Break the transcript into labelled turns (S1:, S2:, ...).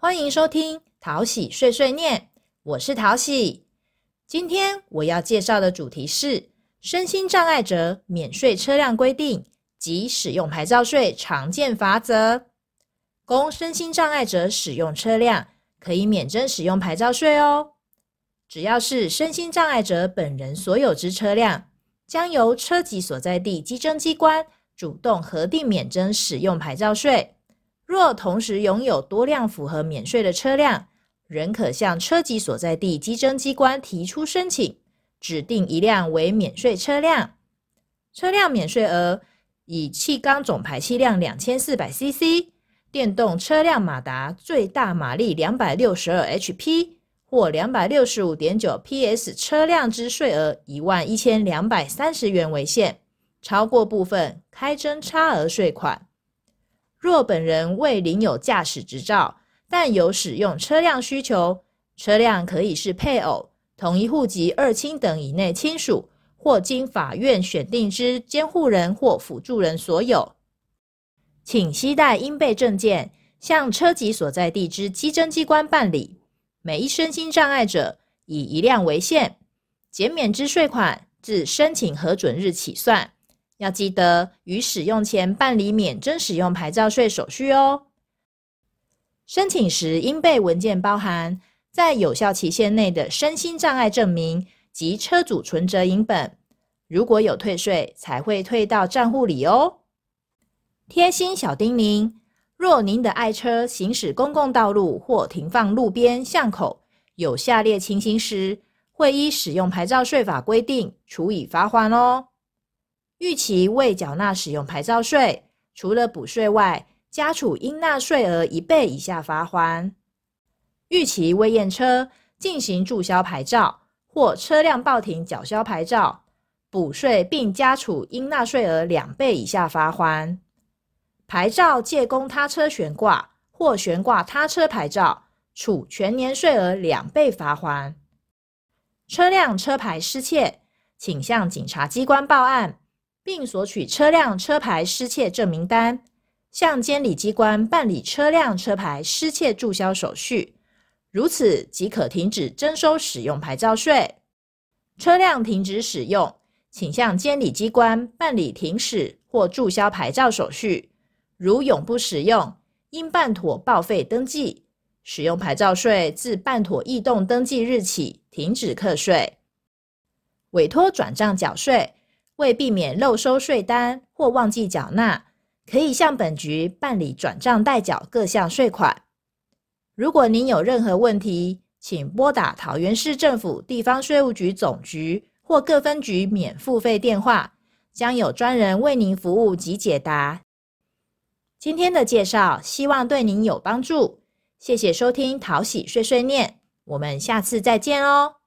S1: 欢迎收听淘喜碎碎念，我是淘喜。今天我要介绍的主题是身心障碍者免税车辆规定及使用牌照税常见法则。供身心障碍者使用车辆，可以免征使用牌照税哦。只要是身心障碍者本人所有之车辆，将由车籍所在地稽征机关主动核定免征使用牌照税。若同时拥有多辆符合免税的车辆，仍可向车籍所在地稽征机关提出申请，指定一辆为免税车辆。车辆免税额以气缸总排气量两千四百 CC、电动车辆马达最大马力两百六十二 HP 或两百六十五点九 PS 车辆之税额一万一千两百三十元为限，超过部分开征差额税款。若本人未领有驾驶执照，但有使用车辆需求，车辆可以是配偶、同一户籍二亲等以内亲属，或经法院选定之监护人或辅助人所有。请携带应备证件，向车籍所在地之稽征机关办理。每一身心障碍者以一辆为限，减免之税款自申请核准日起算。要记得于使用前办理免征使用牌照税手续哦。申请时应备文件包含在有效期限内的身心障碍证明及车主存折影本。如果有退税，才会退到账户里哦。贴心小叮咛：若您的爱车行驶公共道路或停放路边巷口有下列情形时，会依使用牌照税法规定处以罚款哦。逾期未缴纳使用牌照税，除了补税外，加处应纳税额一倍以下罚款；逾期未验车进行注销牌照或车辆报停缴销牌照，补税并加处应纳税额两倍以下罚款；牌照借供他车悬挂或悬挂他车牌照，处全年税额两倍罚款；车辆车牌失窃，请向警察机关报案。并索取车辆车牌失窃证明单，向监理机关办理车辆车牌失窃注销手续，如此即可停止征收使用牌照税。车辆停止使用，请向监理机关办理停驶或注销牌照手续。如永不使用，应办妥报废登记，使用牌照税自办妥异动登记日起停止课税。委托转账缴税。为避免漏收税单或忘记缴纳，可以向本局办理转账代缴各项税款。如果您有任何问题，请拨打桃园市政府地方税务局总局或各分局免付费电话，将有专人为您服务及解答。今天的介绍希望对您有帮助，谢谢收听淘喜碎碎念，我们下次再见哦。